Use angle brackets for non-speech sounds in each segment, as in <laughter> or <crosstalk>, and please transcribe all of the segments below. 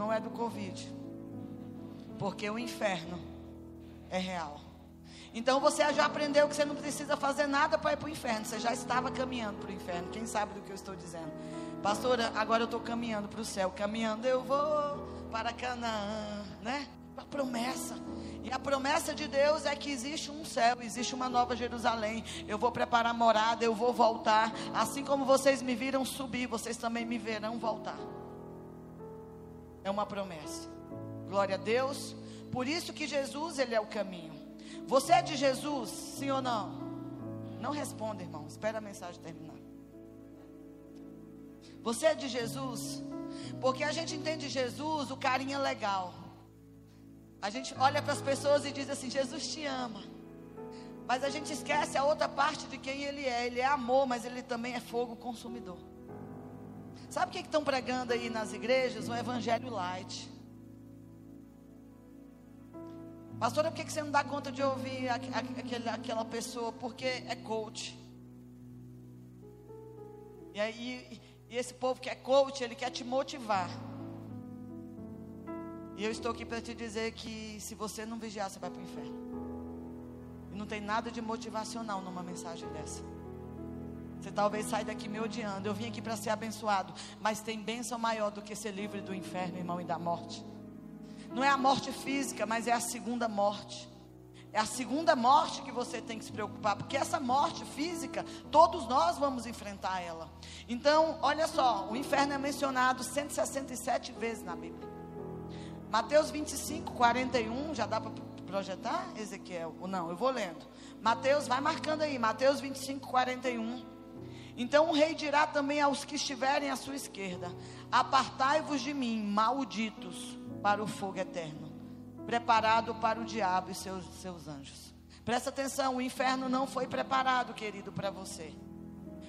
não é do Covid. Porque o inferno é real. Então você já aprendeu que você não precisa fazer nada para ir para o inferno. Você já estava caminhando para o inferno. Quem sabe do que eu estou dizendo? Pastora, agora eu estou caminhando para o céu. Caminhando eu vou para Canaã, né? A promessa. E a promessa de Deus é que existe um céu, existe uma nova Jerusalém. Eu vou preparar morada, eu vou voltar. Assim como vocês me viram subir, vocês também me verão voltar. É uma promessa. Glória a Deus. Por isso que Jesus, ele é o caminho. Você é de Jesus, sim ou não? Não responda, irmão. Espera a mensagem terminar. Você é de Jesus? Porque a gente entende Jesus, o carinho é legal. A gente olha para as pessoas e diz assim: Jesus te ama. Mas a gente esquece a outra parte de quem ele é. Ele é amor, mas ele também é fogo consumidor. Sabe o que estão pregando aí nas igrejas? Um evangelho light. Pastora, por que você não dá conta de ouvir aquela pessoa? Porque é coach. E aí, e esse povo que é coach, ele quer te motivar. E eu estou aqui para te dizer que se você não vigiar, você vai para o inferno. E não tem nada de motivacional numa mensagem dessa. Você talvez saia daqui me odiando. Eu vim aqui para ser abençoado. Mas tem bênção maior do que ser livre do inferno, irmão, e da morte. Não é a morte física, mas é a segunda morte. É a segunda morte que você tem que se preocupar, porque essa morte física, todos nós vamos enfrentar ela. Então, olha só, o inferno é mencionado 167 vezes na Bíblia. Mateus 25, 41, já dá para projetar, Ezequiel? Ou não? Eu vou lendo. Mateus, vai marcando aí, Mateus 25, 41. Então o rei dirá também aos que estiverem à sua esquerda: Apartai-vos de mim, malditos para o fogo eterno, preparado para o diabo e seus, seus anjos. Presta atenção, o inferno não foi preparado, querido, para você.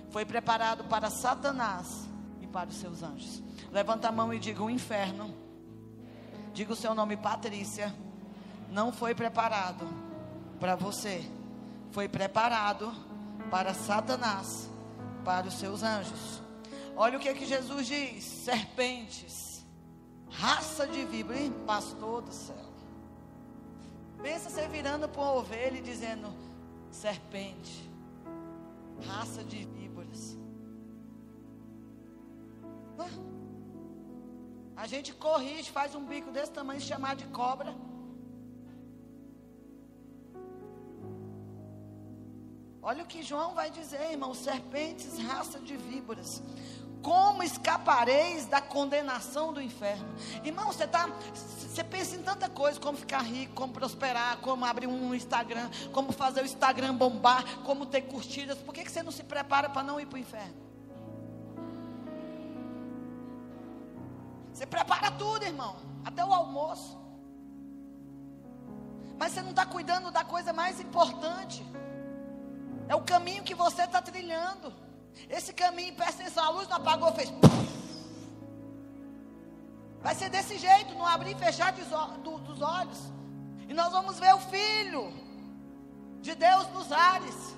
Foi preparado para Satanás e para os seus anjos. Levanta a mão e diga: o inferno, diga o seu nome, Patrícia, não foi preparado para você. Foi preparado para Satanás, para os seus anjos. Olha o que, que Jesus diz: serpentes Raça de víbora? Pastor do céu. Pensa você virando para uma ovelha e dizendo: serpente, raça de víboras. A gente corrige, faz um bico desse tamanho, chamar de cobra. Olha o que João vai dizer, irmão: serpentes, raça de víboras como escapareis da condenação do inferno? Irmão, você tá, você pensa em tanta coisa, como ficar rico, como prosperar, como abrir um Instagram, como fazer o Instagram bombar, como ter curtidas. Por que, que você não se prepara para não ir para o inferno? Você prepara tudo, irmão, até o almoço. Mas você não está cuidando da coisa mais importante. É o caminho que você está trilhando. Esse caminho, presta atenção, a luz não apagou, fez. Vai ser desse jeito, não abrir e fechar dos olhos. E nós vamos ver o Filho de Deus nos ares.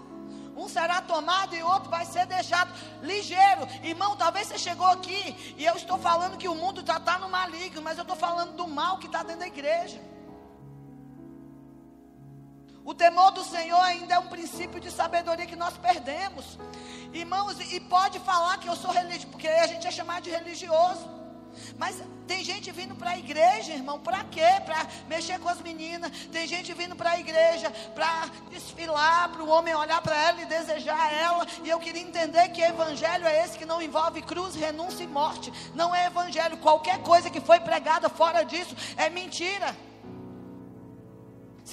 Um será tomado e outro vai ser deixado ligeiro. Irmão, talvez você chegou aqui e eu estou falando que o mundo já está no maligno, mas eu estou falando do mal que está dentro da igreja. O temor do Senhor ainda é um princípio de sabedoria que nós perdemos. Irmãos, e pode falar que eu sou religioso, porque a gente é chamado de religioso. Mas tem gente vindo para a igreja, irmão, para quê? Para mexer com as meninas. Tem gente vindo para a igreja para desfilar, para o homem olhar para ela e desejar ela. E eu queria entender que evangelho é esse que não envolve cruz, renúncia e morte. Não é evangelho. Qualquer coisa que foi pregada fora disso é mentira.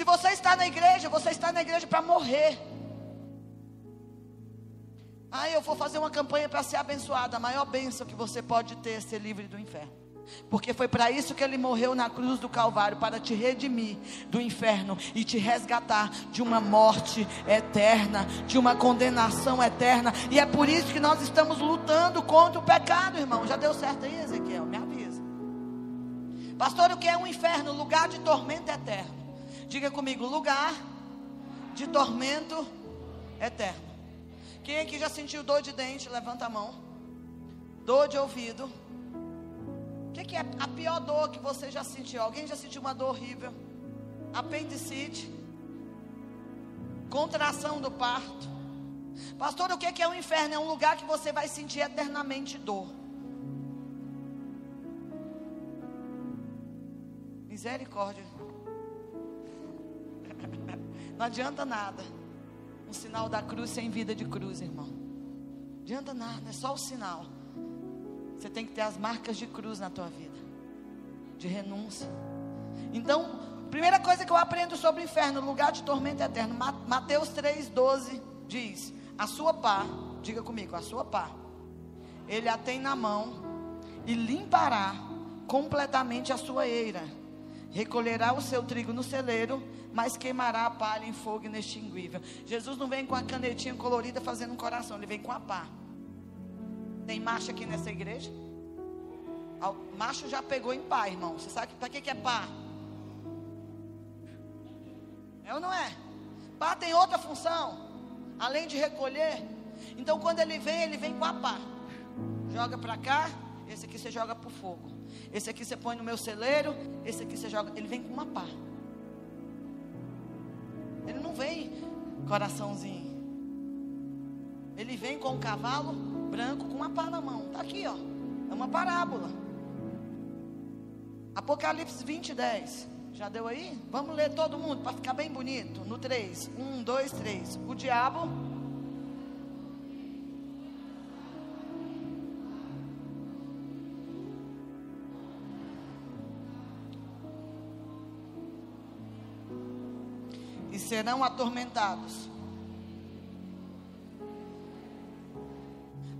Se você está na igreja, você está na igreja para morrer. Ah, eu vou fazer uma campanha para ser abençoada. A maior bênção que você pode ter é ser livre do inferno. Porque foi para isso que ele morreu na cruz do Calvário para te redimir do inferno e te resgatar de uma morte eterna, de uma condenação eterna. E é por isso que nós estamos lutando contra o pecado, irmão. Já deu certo aí, Ezequiel? Me avisa. Pastor, o que é um inferno? Lugar de tormento eterno. Diga comigo, lugar de tormento eterno. Quem aqui já sentiu dor de dente? Levanta a mão. Dor de ouvido. O que, que é a pior dor que você já sentiu? Alguém já sentiu uma dor horrível? Apendicite, contração do parto. Pastor, o que, que é o inferno? É um lugar que você vai sentir eternamente dor. Misericórdia. <laughs> Não adianta nada. Um sinal da cruz sem vida de cruz, irmão. Não adianta nada, é só o sinal. Você tem que ter as marcas de cruz na tua vida, de renúncia. Então, primeira coisa que eu aprendo sobre o inferno, lugar de tormento eterno. Mateus 3,12 diz: A sua pá, diga comigo, a sua pá, ele a tem na mão e limpará completamente a sua eira. Recolherá o seu trigo no celeiro, mas queimará a palha em fogo inextinguível. Jesus não vem com a canetinha colorida fazendo um coração, ele vem com a pá. Tem macho aqui nessa igreja? Macho já pegou em pá, irmão. Você sabe para que, que é pá? É ou não é? Pá tem outra função, além de recolher. Então quando ele vem, ele vem com a pá. Joga para cá, esse aqui você joga para o fogo. Esse aqui você põe no meu celeiro, esse aqui você joga. Ele vem com uma pá. Ele não vem coraçãozinho. Ele vem com um cavalo branco com uma pá na mão. Está aqui, ó. É uma parábola. Apocalipse 20, 10. Já deu aí? Vamos ler todo mundo para ficar bem bonito. No 3. 1, 2, 3. O diabo. Serão atormentados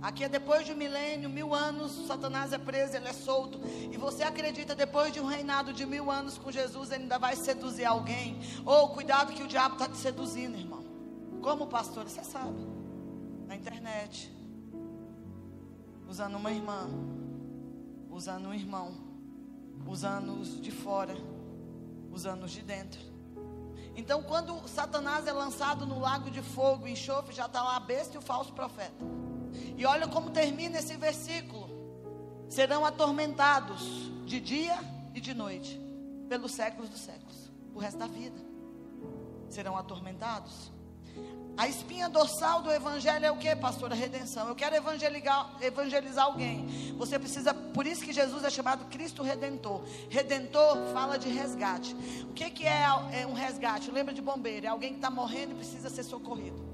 Aqui é depois de um milênio, mil anos, Satanás é preso, ele é solto. E você acredita, depois de um reinado de mil anos com Jesus, ele ainda vai seduzir alguém? Ou oh, cuidado que o diabo está te seduzindo, irmão. Como pastor, você sabe. Na internet. Usando uma irmã. Usando um irmão. Usando os de fora. Usando os de dentro. Então, quando Satanás é lançado no lago de fogo e enxofre, já está lá a besta e o falso profeta. E olha como termina esse versículo: serão atormentados de dia e de noite, pelos séculos dos séculos, o resto da vida. Serão atormentados. A espinha dorsal do evangelho é o que, pastor? A redenção. Eu quero evangelizar, evangelizar alguém. Você precisa, por isso que Jesus é chamado Cristo Redentor. Redentor fala de resgate. O que, que é, é um resgate? Lembra de bombeiro? É alguém que está morrendo e precisa ser socorrido.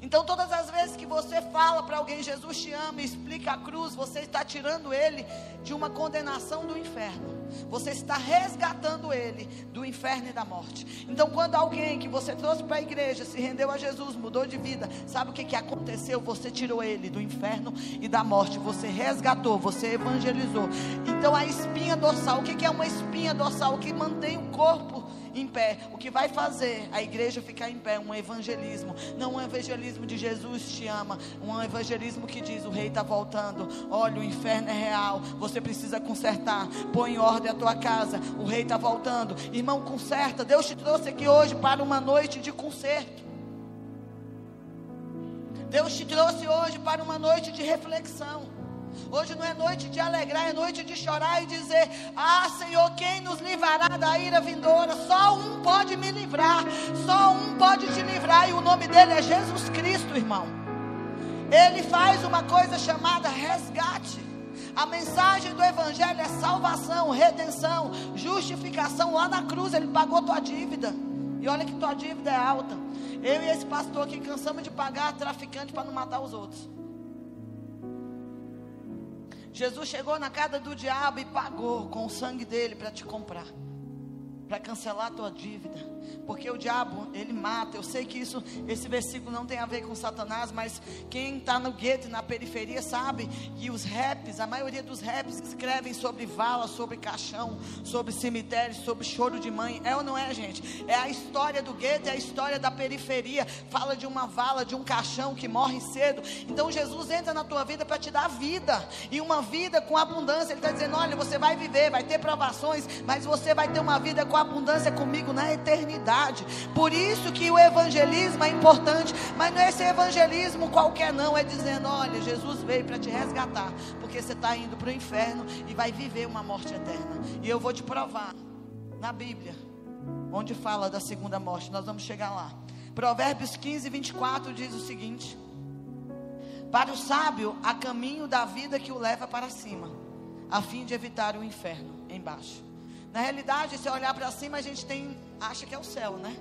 Então, todas as vezes que você fala para alguém, Jesus te ama explica a cruz, você está tirando ele de uma condenação do inferno. Você está resgatando ele do inferno e da morte. Então, quando alguém que você trouxe para a igreja se rendeu a Jesus, mudou de vida, sabe o que, que aconteceu? Você tirou ele do inferno e da morte. Você resgatou, você evangelizou. Então, a espinha dorsal, o que, que é uma espinha dorsal? O que mantém o corpo em pé. O que vai fazer a igreja ficar em pé? Um evangelismo. Não um evangelismo de Jesus te ama. Um evangelismo que diz: o rei está voltando. Olha, o inferno é real. Você precisa consertar. Põe em ordem a tua casa. O rei está voltando. Irmão, conserta. Deus te trouxe aqui hoje para uma noite de conserto. Deus te trouxe hoje para uma noite de reflexão. Hoje não é noite de alegrar, é noite de chorar e dizer: Ah, Senhor, quem nos livrará da ira vindoura? Só um pode me livrar, só um pode te livrar, e o nome dele é Jesus Cristo, irmão. Ele faz uma coisa chamada resgate. A mensagem do Evangelho é salvação, redenção, justificação. Lá na cruz ele pagou tua dívida. E olha que tua dívida é alta. Eu e esse pastor aqui cansamos de pagar traficante para não matar os outros. Jesus chegou na casa do diabo e pagou com o sangue dele para te comprar para cancelar a tua dívida, porque o diabo ele mata. Eu sei que isso, esse versículo não tem a ver com Satanás, mas quem está no gueto, na periferia, sabe que os raps, a maioria dos raps escrevem sobre vala, sobre caixão, sobre cemitério, sobre choro de mãe. É ou não é, gente? É a história do gueto, é a história da periferia. Fala de uma vala, de um caixão que morre cedo. Então Jesus entra na tua vida para te dar vida e uma vida com abundância. Ele está dizendo: olha, você vai viver, vai ter provações, mas você vai ter uma vida com abundância comigo na eternidade. Por isso que o evangelismo é importante, mas não é esse evangelismo qualquer não, é dizendo, olha, Jesus veio para te resgatar, porque você está indo para o inferno e vai viver uma morte eterna. E eu vou te provar na Bíblia, onde fala da segunda morte, nós vamos chegar lá. Provérbios 15, 24 diz o seguinte: Para o sábio há caminho da vida que o leva para cima, a fim de evitar o inferno embaixo. Na realidade, se olhar para cima, a gente tem, acha que é o céu, né?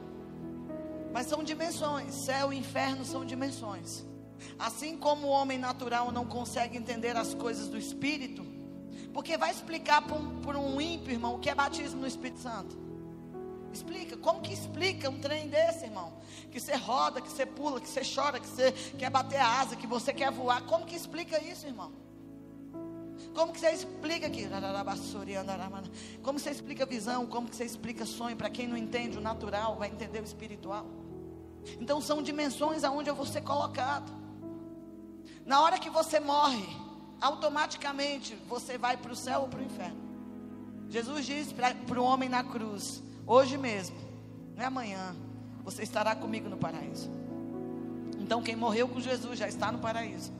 Mas são dimensões. Céu e inferno são dimensões. Assim como o homem natural não consegue entender as coisas do Espírito, porque vai explicar para um, para um ímpio, irmão, o que é batismo no Espírito Santo. Explica, como que explica um trem desse, irmão? Que você roda, que você pula, que você chora, que você quer bater a asa, que você quer voar. Como que explica isso, irmão? Como que você explica aqui? Como você explica visão? Como que você explica sonho? Para quem não entende o natural, vai entender o espiritual. Então são dimensões aonde eu vou ser colocado. Na hora que você morre, automaticamente você vai para o céu ou para o inferno. Jesus disse para o homem na cruz: Hoje mesmo, não é amanhã, você estará comigo no paraíso. Então, quem morreu com Jesus já está no paraíso.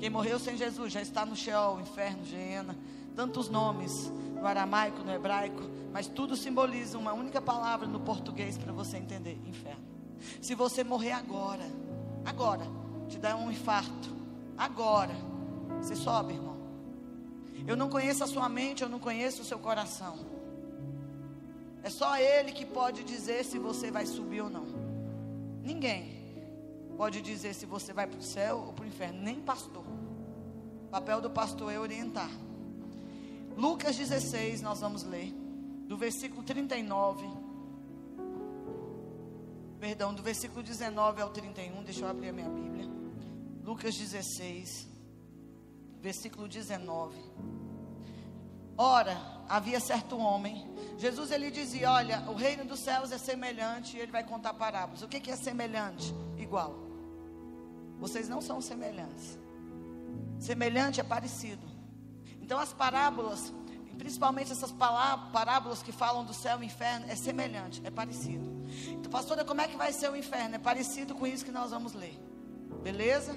Quem morreu sem Jesus já está no Sheol, inferno, Geena. Tantos nomes no aramaico, no hebraico, mas tudo simboliza uma única palavra no português para você entender: inferno. Se você morrer agora, agora, te dá um infarto, agora, você sobe, irmão. Eu não conheço a sua mente, eu não conheço o seu coração. É só Ele que pode dizer se você vai subir ou não. Ninguém pode dizer se você vai para o céu ou para o inferno, nem pastor. O papel do pastor é orientar. Lucas 16, nós vamos ler, do versículo 39. Perdão, do versículo 19 ao 31. Deixa eu abrir a minha Bíblia. Lucas 16, versículo 19. Ora, havia certo homem. Jesus ele dizia: Olha, o reino dos céus é semelhante. E ele vai contar parábolas. O que, que é semelhante? Igual. Vocês não são semelhantes. Semelhante é parecido. Então as parábolas, principalmente essas parábolas que falam do céu e inferno, é semelhante, é parecido. Então, pastora, como é que vai ser o inferno? É parecido com isso que nós vamos ler. Beleza?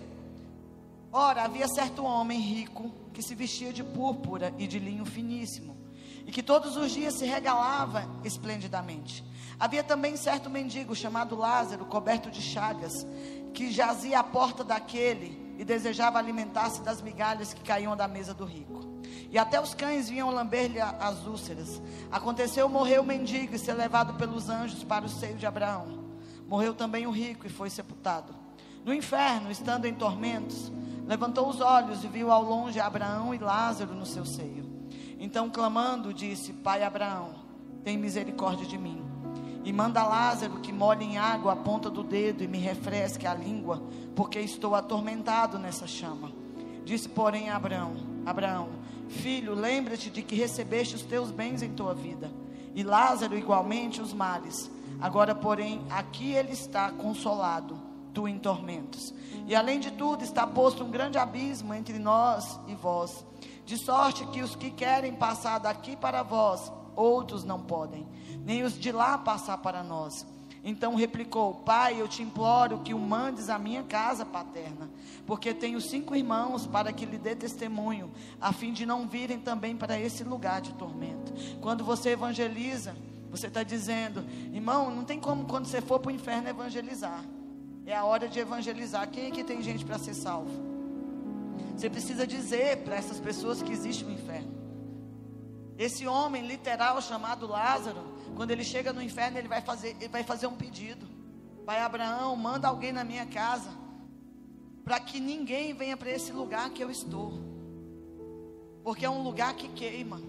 Ora, havia certo homem rico que se vestia de púrpura e de linho finíssimo, e que todos os dias se regalava esplendidamente. Havia também certo mendigo chamado Lázaro, coberto de chagas, que jazia à porta daquele e desejava alimentar-se das migalhas que caíam da mesa do rico. E até os cães vinham lamber-lhe as úlceras. Aconteceu morrer o mendigo e ser levado pelos anjos para o seio de Abraão. Morreu também o rico e foi sepultado. No inferno, estando em tormentos, levantou os olhos e viu ao longe Abraão e Lázaro no seu seio. Então, clamando, disse: Pai Abraão, tem misericórdia de mim. E manda Lázaro que molhe em água a ponta do dedo e me refresque a língua, porque estou atormentado nessa chama. Disse, porém, Abraão: Abraão, filho, lembra-te de que recebeste os teus bens em tua vida, e Lázaro igualmente os males. Agora, porém, aqui ele está consolado, tu em tormentos. E além de tudo, está posto um grande abismo entre nós e vós, de sorte que os que querem passar daqui para vós, outros não podem, nem os de lá passar para nós. Então replicou: Pai, eu te imploro que o mandes à minha casa paterna, porque tenho cinco irmãos para que lhe dê testemunho, a fim de não virem também para esse lugar de tormento. Quando você evangeliza, você está dizendo, irmão, não tem como quando você for para o inferno evangelizar. É a hora de evangelizar. Quem aqui tem gente para ser salvo? Você precisa dizer para essas pessoas que existe um inferno. Esse homem literal chamado Lázaro, quando ele chega no inferno, ele vai fazer, ele vai fazer um pedido. Pai Abraão, manda alguém na minha casa, para que ninguém venha para esse lugar que eu estou, porque é um lugar que queima,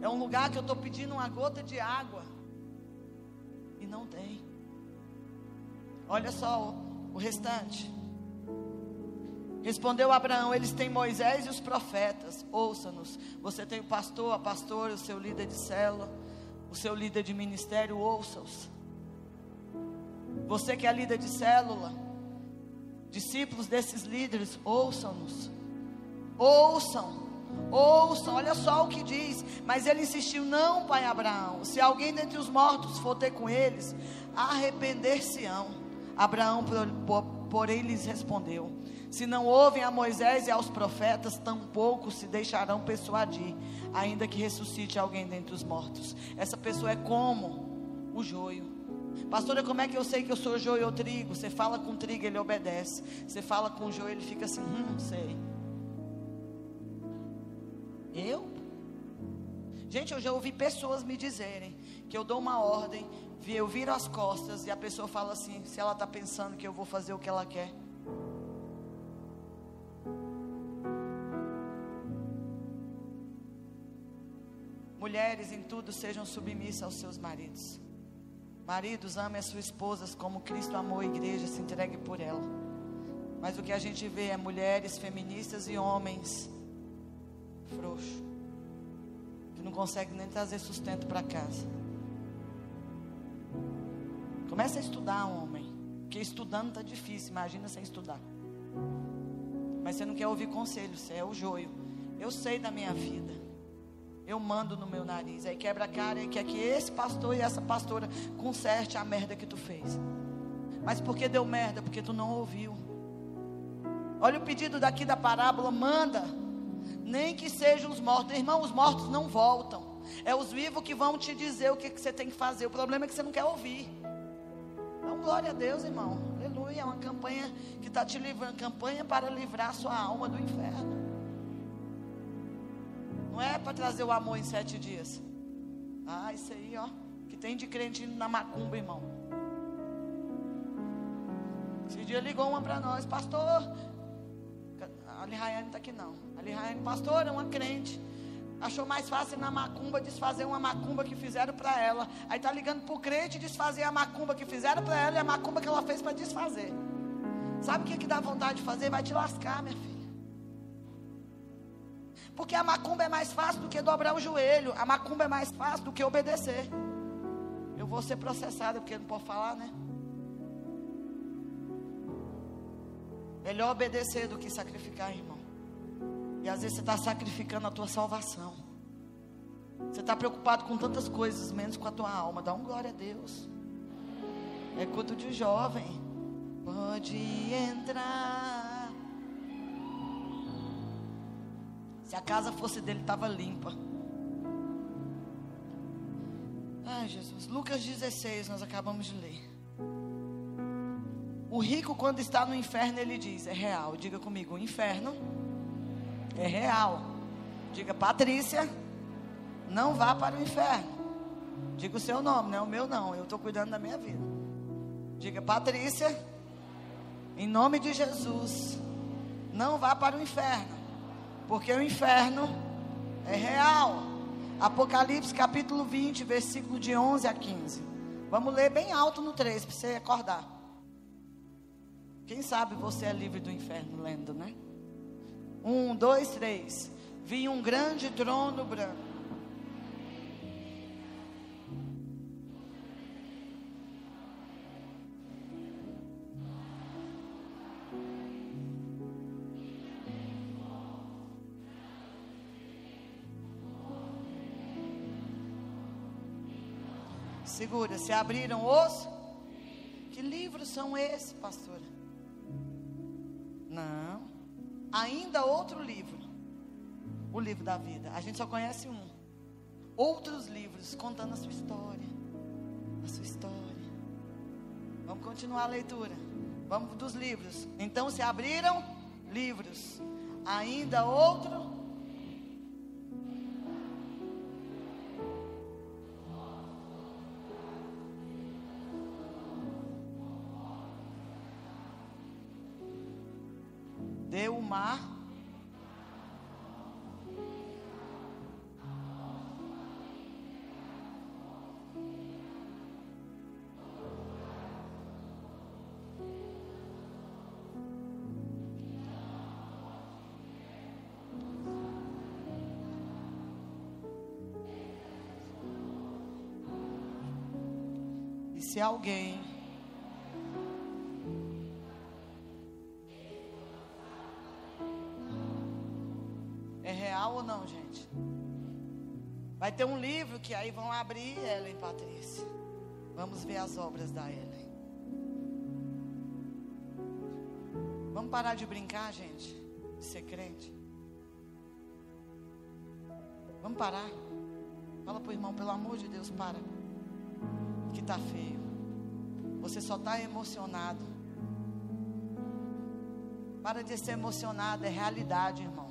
é um lugar que eu estou pedindo uma gota de água e não tem. Olha só o, o restante. Respondeu Abraão: Eles têm Moisés e os profetas, ouça-nos. Você tem o pastor, a pastora, o seu líder de célula, o seu líder de ministério, ouça-os. Você que é líder de célula, discípulos desses líderes, ouçam-nos. Ouçam, Ouçam, olha só o que diz. Mas ele insistiu: Não, pai Abraão. Se alguém dentre os mortos for ter com eles, arrepender-se-ão. Abraão, porém, lhes respondeu: Se não ouvem a Moisés e aos profetas, tampouco se deixarão persuadir, ainda que ressuscite alguém dentre os mortos. Essa pessoa é como o joio. Pastora, como é que eu sei que eu sou joio ou trigo? Você fala com trigo, ele obedece. Você fala com joio, ele fica assim, hum, sei. Eu? Gente, eu já ouvi pessoas me dizerem que eu dou uma ordem, eu viro as costas e a pessoa fala assim, se ela está pensando que eu vou fazer o que ela quer. Mulheres em tudo sejam submissas aos seus maridos. Maridos, amem as suas esposas como Cristo amou a igreja, se entregue por ela. Mas o que a gente vê é mulheres feministas e homens frouxos, que não conseguem nem trazer sustento para casa. Começa a estudar, homem, porque estudando está difícil, imagina sem estudar. Mas você não quer ouvir conselho, você é o joio. Eu sei da minha vida. Eu mando no meu nariz. Aí quebra a cara e quer que esse pastor e essa pastora conserte a merda que tu fez. Mas por que deu merda? Porque tu não ouviu. Olha o pedido daqui da parábola, manda. Nem que sejam os mortos. Irmão, os mortos não voltam. É os vivos que vão te dizer o que, que você tem que fazer. O problema é que você não quer ouvir. Então, glória a Deus, irmão. Aleluia. É uma campanha que está te livrando campanha para livrar a sua alma do inferno. Não é para trazer o amor em sete dias. Ah, isso aí, ó. Que tem de crente indo na macumba, irmão. Esse dia ligou uma para nós, pastor. A Lihayane está aqui não. A Lihayane, pastor, é uma crente. Achou mais fácil na macumba desfazer uma macumba que fizeram para ela. Aí tá ligando pro crente desfazer a macumba que fizeram para ela e a macumba que ela fez para desfazer. Sabe o que, que dá vontade de fazer? Vai te lascar, minha filha. Porque a macumba é mais fácil do que dobrar o joelho. A macumba é mais fácil do que obedecer. Eu vou ser processada porque não posso falar, né? Melhor obedecer do que sacrificar, irmão. E às vezes você está sacrificando a tua salvação. Você está preocupado com tantas coisas, menos com a tua alma. Dá um glória a Deus. É culto de jovem. Pode entrar. Se a casa fosse dele, estava limpa. Ai, Jesus. Lucas 16, nós acabamos de ler. O rico, quando está no inferno, ele diz: é real. Diga comigo: o inferno é real. Diga, Patrícia, não vá para o inferno. Diga o seu nome, não é o meu, não. Eu estou cuidando da minha vida. Diga, Patrícia, em nome de Jesus, não vá para o inferno. Porque o inferno é real. Apocalipse capítulo 20, versículo de 11 a 15. Vamos ler bem alto no 3 para você acordar. Quem sabe você é livre do inferno lendo, né? Um, dois, três. Vi um grande trono branco Segura, se abriram os. Que livros são esses, pastora? Não. Ainda outro livro. O livro da vida. A gente só conhece um. Outros livros contando a sua história. A sua história. Vamos continuar a leitura. Vamos dos livros. Então se abriram livros. Ainda outro mar. E se alguém que aí vão abrir Ellen Patrícia. Vamos ver as obras da Ellen. Vamos parar de brincar, gente, de ser crente. Vamos parar. Fala para o irmão, pelo amor de Deus, para. Que está feio. Você só está emocionado. Para de ser emocionado, é realidade, irmão.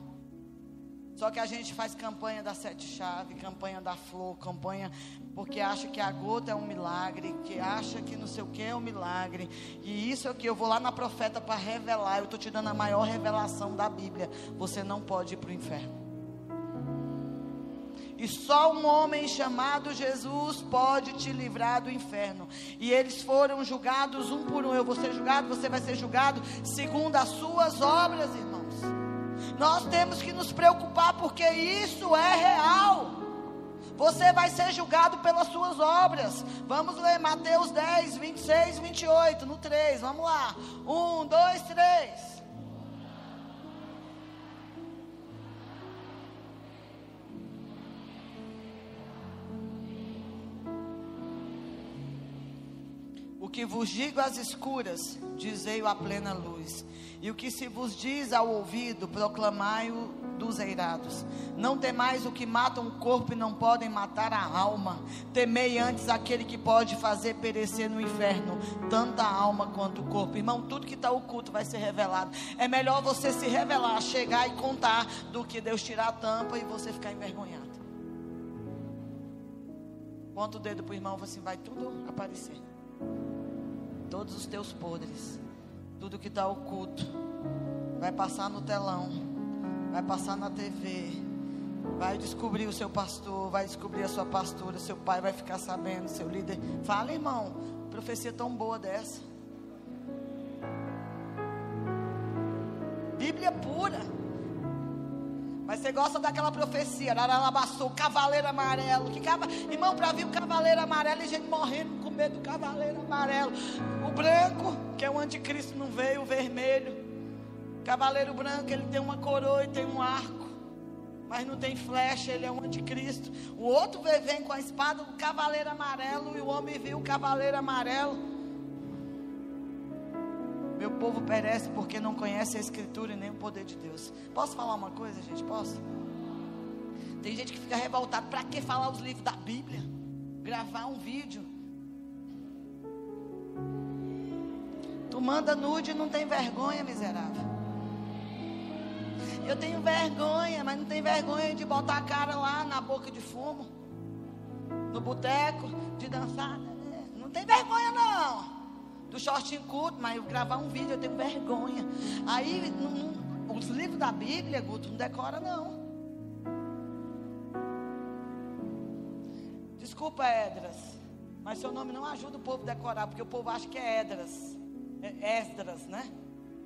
Só que a gente faz campanha da sete chaves, campanha da flor, campanha porque acha que a gota é um milagre, que acha que não sei o que é um milagre. E isso é o que eu vou lá na profeta para revelar. Eu estou te dando a maior revelação da Bíblia. Você não pode ir para o inferno. E só um homem chamado Jesus pode te livrar do inferno. E eles foram julgados um por um. Eu vou ser julgado, você vai ser julgado segundo as suas obras, irmãos. Nós temos que nos preocupar porque isso é real. Você vai ser julgado pelas suas obras. Vamos ler Mateus 10, 26, 28, no 3. Vamos lá. 1, 2, 3. Que vos digo às escuras, dizei-o à plena luz. E o que se vos diz ao ouvido, proclamai-o dos eirados. Não temais o que mata um corpo e não podem matar a alma. Temei antes aquele que pode fazer perecer no inferno tanta alma quanto o corpo. Irmão, tudo que está oculto vai ser revelado. É melhor você se revelar, chegar e contar, do que Deus tirar a tampa e você ficar envergonhado. Ponta o dedo para o irmão assim: vai tudo aparecer todos os teus podres, tudo que está oculto, vai passar no telão, vai passar na TV, vai descobrir o seu pastor, vai descobrir a sua pastora, seu pai vai ficar sabendo, seu líder. Fala, irmão, profecia tão boa dessa. Bíblia pura. Mas você gosta daquela profecia, Aralabaçou, cavaleiro amarelo. Que cava... Irmão, para vir o cavaleiro amarelo e gente morrendo com medo do cavaleiro amarelo. O branco, que é o anticristo, não veio, o vermelho. Cavaleiro branco, ele tem uma coroa e tem um arco. Mas não tem flecha, ele é um anticristo. O outro vem com a espada do cavaleiro amarelo. E o homem viu o cavaleiro amarelo. Meu povo perece porque não conhece a Escritura e nem o poder de Deus. Posso falar uma coisa, gente? Posso? Tem gente que fica revoltado. Para que falar os livros da Bíblia? Gravar um vídeo. Tu manda nude e não tem vergonha, miserável. Eu tenho vergonha, mas não tem vergonha de botar a cara lá na boca de fumo, no boteco, de dançar. Não tem vergonha, não do shortinho curto, mas eu gravar um vídeo eu tenho vergonha. Aí, não, os livros da Bíblia, Guto, não decora não. Desculpa, Edras, mas seu nome não ajuda o povo a decorar, porque o povo acha que é Edras, é Esdras, né?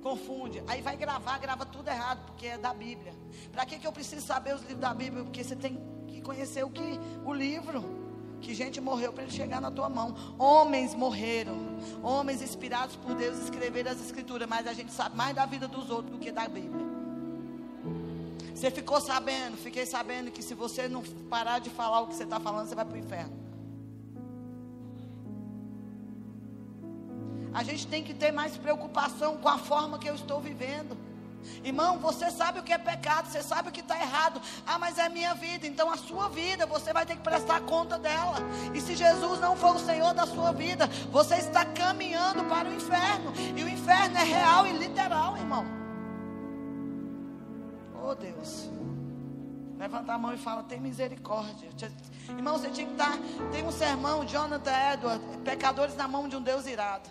Confunde. Aí vai gravar, grava tudo errado, porque é da Bíblia. Para que, que eu preciso saber os livros da Bíblia? Porque você tem que conhecer o que o livro que gente morreu para ele chegar na tua mão. Homens morreram. Homens inspirados por Deus escreveram as escrituras, mas a gente sabe mais da vida dos outros do que da Bíblia. Você ficou sabendo, fiquei sabendo que se você não parar de falar o que você está falando, você vai para o inferno. A gente tem que ter mais preocupação com a forma que eu estou vivendo. Irmão, você sabe o que é pecado, você sabe o que está errado. Ah, mas é minha vida. Então a sua vida, você vai ter que prestar conta dela. E se Jesus não for o Senhor da sua vida, você está caminhando para o inferno. E o inferno é real e literal, irmão. Oh Deus. Levanta a mão e fala: tem misericórdia. Irmão, você tinha que estar. Tem um sermão, Jonathan Edward, pecadores na mão de um Deus irado.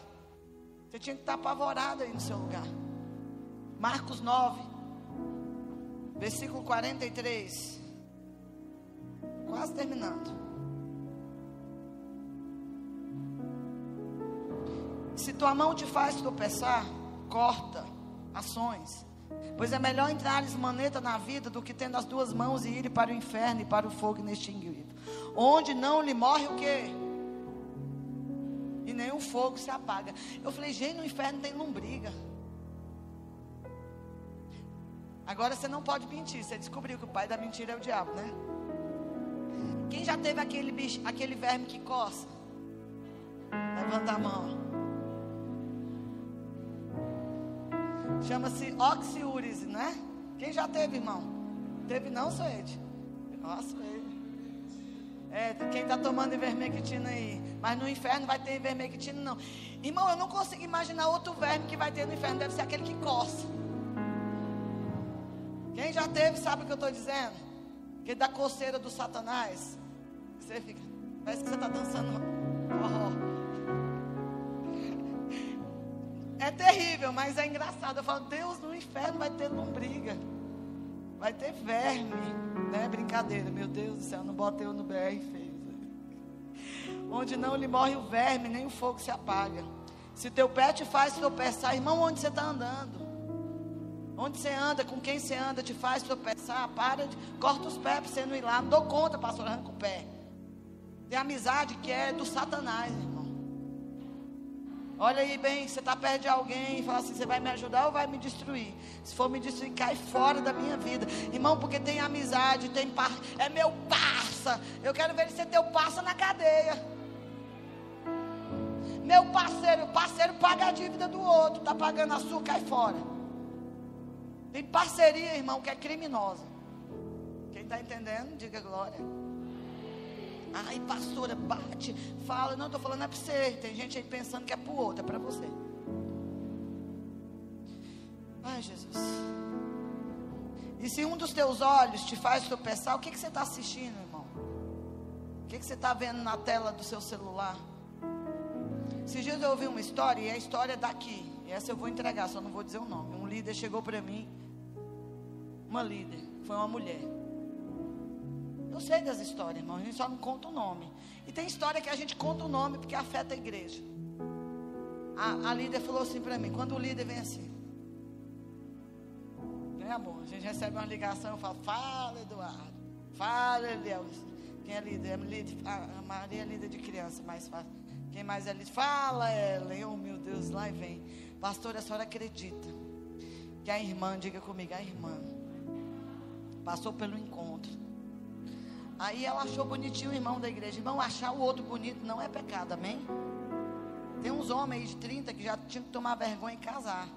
Você tinha que estar apavorado aí no seu lugar. Marcos 9, versículo 43. Quase terminando. Se tua mão te faz tropeçar, corta ações. Pois é melhor entrar maneta na vida do que tendo as duas mãos e ir para o inferno e para o fogo inextinguível. Onde não lhe morre o quê? E nem o fogo se apaga. Eu falei, gente, no inferno tem lombriga. Agora você não pode mentir. Você descobriu que o pai da mentira é o diabo, né? Quem já teve aquele bicho, aquele verme que coça? Levanta a mão. Chama-se oxiúris, né? Quem já teve, irmão? Teve não, Suede? Nossa, ele. É, quem está tomando ivermectina aí. Mas no inferno vai ter ivermectina, não. Irmão, eu não consigo imaginar outro verme que vai ter no inferno. Deve ser aquele que coça. Quem já teve sabe o que eu estou dizendo? Que da coceira do Satanás. Você fica. Parece que você está dançando. É terrível, mas é engraçado. Eu falo, Deus, no inferno vai ter lombriga. Vai ter verme. Não é brincadeira, meu Deus do céu, não bota eu no BR. Onde não lhe morre o verme, nem o fogo se apaga. Se teu pé te faz tropeçar, irmão, onde você está andando? Onde você anda, com quem você anda, te faz tropeçar, para corta os pés para você não ir lá. Não dou conta, pastor, arranca o pé. Tem amizade que é do Satanás, irmão. Olha aí bem, você está perto de alguém e fala assim: você vai me ajudar ou vai me destruir? Se for me destruir, cai fora da minha vida. Irmão, porque tem amizade, tem par... é meu parça. Eu quero ver ele ser teu parça na cadeia. Meu parceiro, parceiro paga a dívida do outro, está pagando a sua, cai fora. Tem parceria, irmão, que é criminosa. Quem está entendendo, diga glória. Ai, pastora, bate, fala. Não, estou falando é para você. Tem gente aí pensando que é para o outro, é para você. Ai, Jesus. E se um dos teus olhos te faz tropeçar, o que, que você está assistindo, irmão? O que, que você está vendo na tela do seu celular? Esses dias eu ouvi uma história, e a história é daqui. E essa eu vou entregar, só não vou dizer o nome. Líder chegou para mim, uma líder, foi uma mulher. Eu sei das histórias, irmão. A gente só não conta o nome. E tem história que a gente conta o nome porque afeta a igreja. A, a líder falou assim para mim: quando o líder vem assim, né, amor? A gente recebe uma ligação e fala: fala, Eduardo. Fala, Eliel. Quem é líder? É líder a Maria é líder de criança, mais fácil. Quem mais é líder? Fala, Ellen. Oh, meu Deus, lá vem. Pastor, a senhora acredita que a irmã, diga comigo, a irmã, passou pelo encontro Aí ela achou bonitinho o irmão da igreja. Irmão, achar o outro bonito não é pecado, amém? Tem uns homens de 30 que já tinham que tomar vergonha em casar.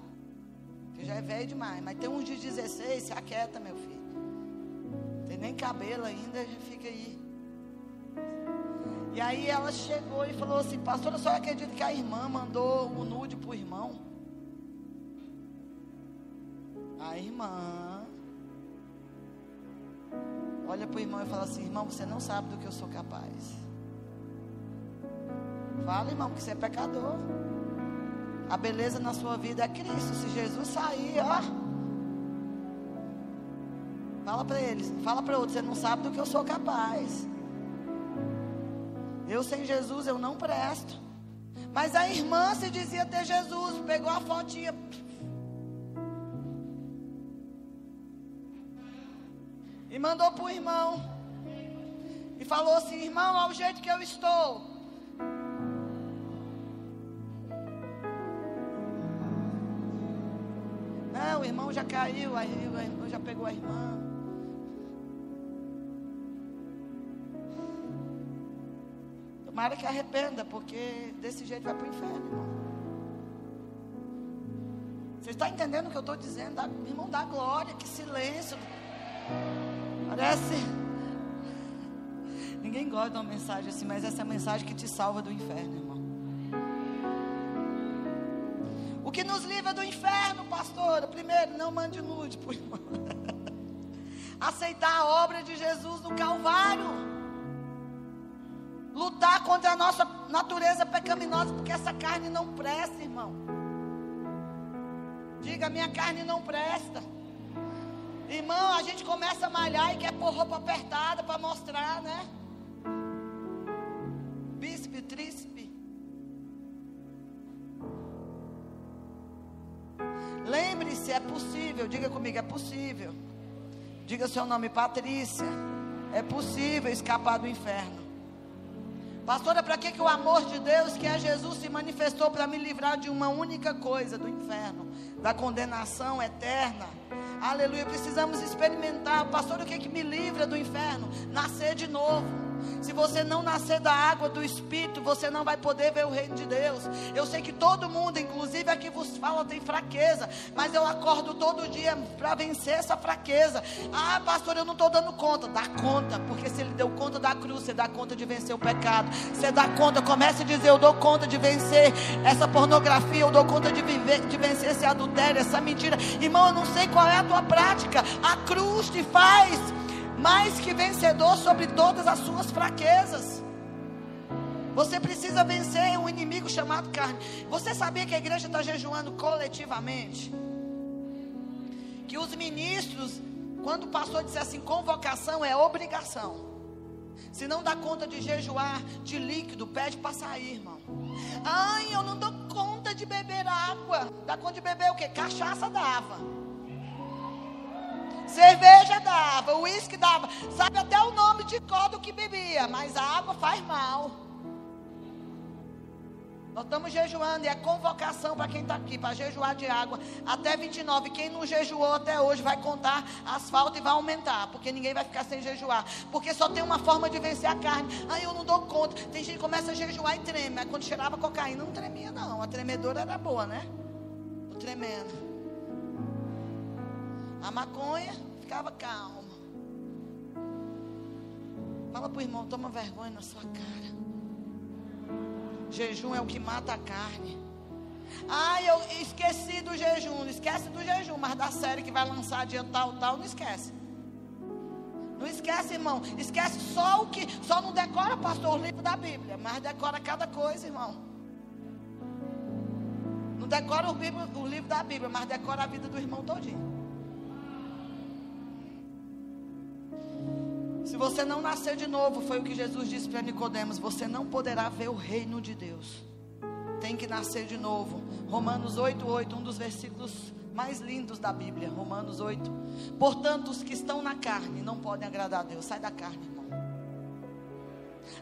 Que já é velho demais. Mas tem uns de 16, se aquieta, meu filho. Tem nem cabelo ainda, já fica aí. E aí ela chegou e falou assim, pastora, só acredita que a irmã mandou o nude pro irmão? A irmã Olha para o irmão e fala assim: irmão, você não sabe do que eu sou capaz. Fala, irmão, que você é pecador. A beleza na sua vida é Cristo. Se Jesus sair, ó. Fala para eles, fala para outros, você não sabe do que eu sou capaz. Eu sem Jesus eu não presto. Mas a irmã se dizia ter Jesus, pegou a fotinha, mandou para o irmão. E falou assim: irmão, ao jeito que eu estou. Não, o irmão já caiu, aí o irmão já pegou a irmã. Tomara que arrependa, porque desse jeito vai para o inferno, irmão. Você está entendendo o que eu estou dizendo? Irmão, dá glória, que silêncio. Parece. Ninguém gosta de uma mensagem assim, mas essa é a mensagem que te salva do inferno, irmão. O que nos livra do inferno, pastora? Primeiro, não mande nude pro irmão. <laughs> Aceitar a obra de Jesus no Calvário. Lutar contra a nossa natureza pecaminosa, porque essa carne não presta, irmão. Diga, minha carne não presta. Irmão, a gente começa a malhar e quer pôr roupa apertada para mostrar, né? Bispe, tríspe. Lembre-se, é possível. Diga comigo, é possível. Diga seu nome, Patrícia. É possível escapar do inferno. Pastora, para que, que o amor de Deus, que é Jesus, se manifestou para me livrar de uma única coisa, do inferno, da condenação eterna? Aleluia, precisamos experimentar. Pastor, o que, que me livra do inferno? Nascer de novo. Se você não nascer da água do Espírito, você não vai poder ver o reino de Deus. Eu sei que todo mundo, inclusive aqui vos fala, tem fraqueza, mas eu acordo todo dia para vencer essa fraqueza. Ah, pastor, eu não estou dando conta. Dá conta, porque se ele deu conta da cruz, você dá conta de vencer o pecado. Você dá conta, comece a dizer: Eu dou conta de vencer essa pornografia, eu dou conta de, viver, de vencer esse adultério, essa mentira. Irmão, eu não sei qual é a tua prática. A cruz te faz mais que vencedor sobre todas as suas fraquezas. Você precisa vencer um inimigo chamado carne. Você sabia que a igreja está jejuando coletivamente? Que os ministros, quando o pastor disse assim, convocação é obrigação. Se não dá conta de jejuar de líquido, pede para sair, irmão. Ai, eu não dou conta de beber água. Dá conta de beber o quê? Cachaça dava. Cerveja dava, uísque dava. Sabe até o nome de codo que bebia, mas a água faz mal. Nós estamos jejuando e é convocação para quem está aqui, para jejuar de água até 29. Quem não jejuou até hoje vai contar as faltas e vai aumentar, porque ninguém vai ficar sem jejuar. Porque só tem uma forma de vencer a carne. Aí eu não dou conta. Tem gente que começa a jejuar e treme. Mas quando cheirava cocaína, não tremia, não. A tremedora era boa, né? Tô tremendo. A maconha ficava calma. Fala para o irmão, toma vergonha na sua cara. Jejum é o que mata a carne. Ah, eu esqueci do jejum. Não esquece do jejum, mas da série que vai lançar dia tal, tal, não esquece. Não esquece, irmão. Esquece só o que. Só não decora, pastor, o livro da Bíblia. Mas decora cada coisa, irmão. Não decora o, Bíblia, o livro da Bíblia, mas decora a vida do irmão todinho. Se você não nascer de novo, foi o que Jesus disse para Nicodemos, você não poderá ver o reino de Deus. Tem que nascer de novo. Romanos 8:8, um dos versículos mais lindos da Bíblia, Romanos 8. Portanto, os que estão na carne não podem agradar a Deus. Sai da carne, irmão.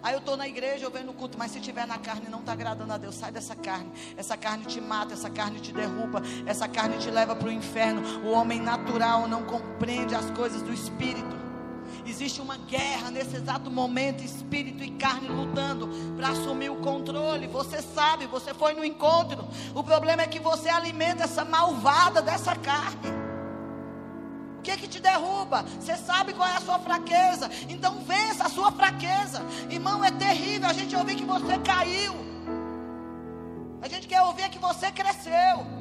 Aí eu estou na igreja, eu venho no culto, mas se estiver na carne não está agradando a Deus, sai dessa carne. Essa carne te mata, essa carne te derruba, essa carne te leva para o inferno. O homem natural não compreende as coisas do Espírito. Existe uma guerra nesse exato momento, espírito e carne lutando para assumir o controle. Você sabe, você foi no encontro. O problema é que você alimenta essa malvada dessa carne. O que que te derruba? Você sabe qual é a sua fraqueza. Então vença a sua fraqueza. Irmão, é terrível a gente ouvir que você caiu. A gente quer ouvir que você cresceu.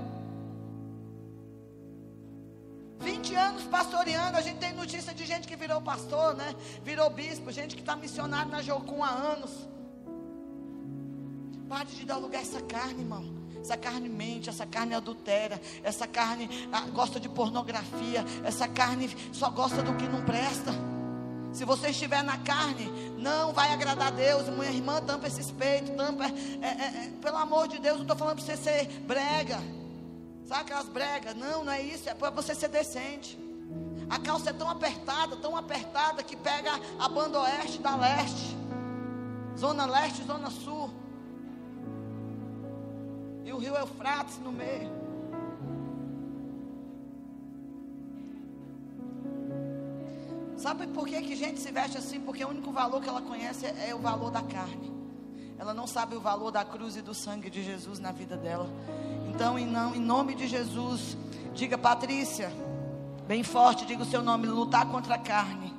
20 anos pastoreando, a gente tem notícia de gente que virou pastor, né? Virou bispo, gente que está missionário na Jocum há anos. Pare de dar lugar a essa carne, irmão. Essa carne mente, essa carne adultera, essa carne ah, gosta de pornografia, essa carne só gosta do que não presta. Se você estiver na carne, não vai agradar a Deus. Minha irmã tampa esses peitos, tampa. É, é, é, pelo amor de Deus, não estou falando para você ser brega. Sabe aquelas bregas? Não, não é isso, é para você ser decente. A calça é tão apertada, tão apertada que pega a banda oeste da leste. Zona leste, zona sul. E o rio Eufrates no meio. Sabe por que, que gente se veste assim? Porque o único valor que ela conhece é, é o valor da carne. Ela não sabe o valor da cruz e do sangue de Jesus na vida dela. Então, em, nome de Jesus, diga Patrícia, bem forte, diga o seu nome: lutar contra a carne,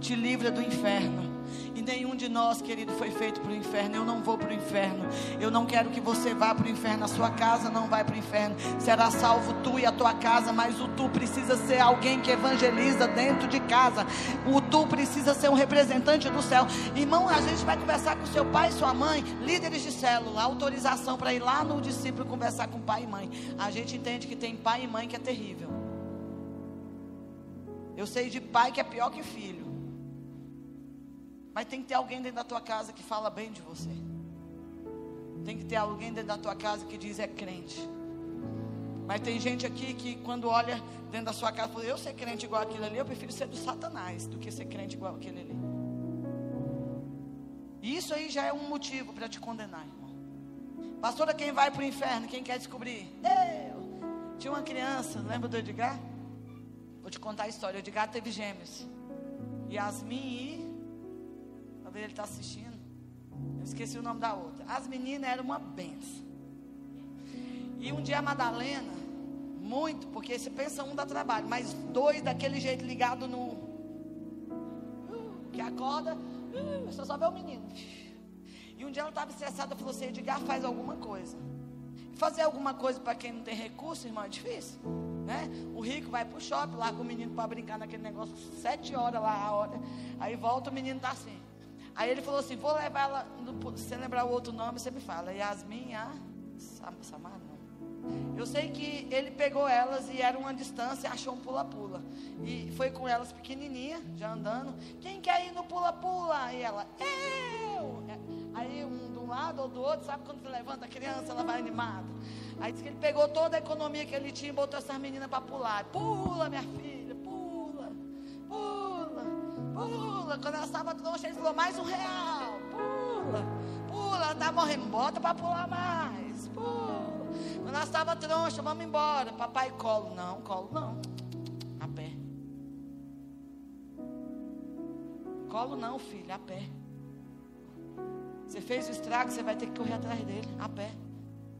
te livra do inferno. E nenhum de nós, querido, foi feito para o inferno. Eu não vou para o inferno. Eu não quero que você vá para o inferno. A sua casa não vai para o inferno. Será salvo tu e a tua casa. Mas o tu precisa ser alguém que evangeliza dentro de casa. O tu precisa ser um representante do céu. Irmão, a gente vai conversar com seu pai e sua mãe, líderes de célula. Autorização para ir lá no discípulo conversar com pai e mãe. A gente entende que tem pai e mãe que é terrível. Eu sei de pai que é pior que filho. Mas tem que ter alguém dentro da tua casa que fala bem de você. Tem que ter alguém dentro da tua casa que diz é crente. Mas tem gente aqui que quando olha dentro da sua casa, fala, eu ser crente igual aquele ali, eu prefiro ser do Satanás do que ser crente igual aquele ali. E isso aí já é um motivo para te condenar, irmão. Pastora, quem vai para o inferno? Quem quer descobrir? Eu. Tinha uma criança, lembra do Edgar? Vou te contar a história. O Edgar teve gêmeos. Yasmin e talvez ele está assistindo. Eu esqueci o nome da outra. As meninas eram uma benção. E um dia a Madalena, muito, porque você pensa um dá trabalho, mas dois daquele jeito ligado no. que acorda, uh, só só vê o menino. E um dia ela estava estressada, falou assim: Edgar, faz alguma coisa. Fazer alguma coisa para quem não tem recurso, irmão, é difícil. Né? O rico vai pro shopping lá com o menino para brincar naquele negócio, sete horas lá a hora. Aí volta, o menino tá assim. Aí ele falou assim: vou levar ela. Se você lembrar o outro nome, você me fala. Yasmin, a. Samar, não. Eu sei que ele pegou elas e era uma distância, achou um pula-pula. E foi com elas pequenininha, já andando. Quem quer ir no pula-pula? E ela, eu! Aí um de um lado ou do outro, sabe quando você levanta a criança, ela vai animada. Aí disse que ele pegou toda a economia que ele tinha e botou essas meninas para pular. Pula, minha filha, pula. Quando ela estava troncha, ele falou, mais um real, pula, pula, ela está morrendo, bota para pular mais, pula. Quando ela estava troncha, vamos embora. Papai colo, não, colo não. A pé. Colo não, filho, a pé. Você fez o estrago, você vai ter que correr atrás dele, a pé.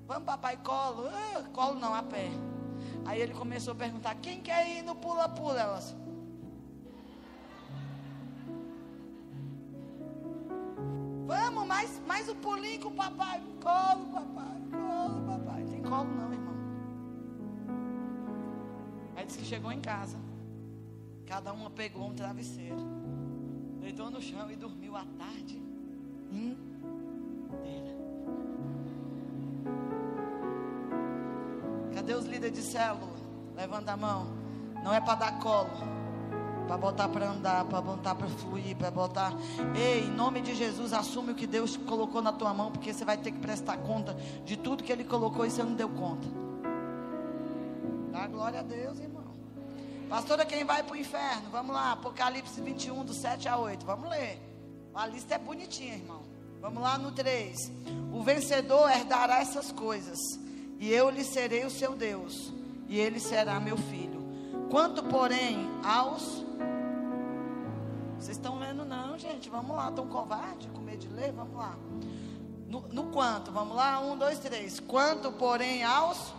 Vamos, papai, colo. Ah, colo não, a pé. Aí ele começou a perguntar: quem quer ir no pula-pula? Elas. Vamos, mais, mais um pulinho com o papai. Colo, papai, colo, papai. Tem colo não, irmão. Aí disse que chegou em casa. Cada uma pegou um travesseiro. Deitou no chão e dormiu a tarde inteira. Cadê os líderes de célula? Levanta a mão. Não é para dar colo. Para botar para andar, para botar para fluir, para botar. Ei, em nome de Jesus, assume o que Deus colocou na tua mão, porque você vai ter que prestar conta de tudo que Ele colocou e você não deu conta. Dá glória a Deus, irmão. Pastora, quem vai para o inferno? Vamos lá, Apocalipse 21, do 7 a 8. Vamos ler. A lista é bonitinha, irmão. Vamos lá no 3. O vencedor herdará essas coisas e eu lhe serei o seu Deus, e ele será meu filho. Quanto, porém, aos. Vocês estão lendo, não, gente? Vamos lá, estão covardes, com medo de ler? Vamos lá. No, no quanto? Vamos lá, um, dois, três. Quanto, porém, aos.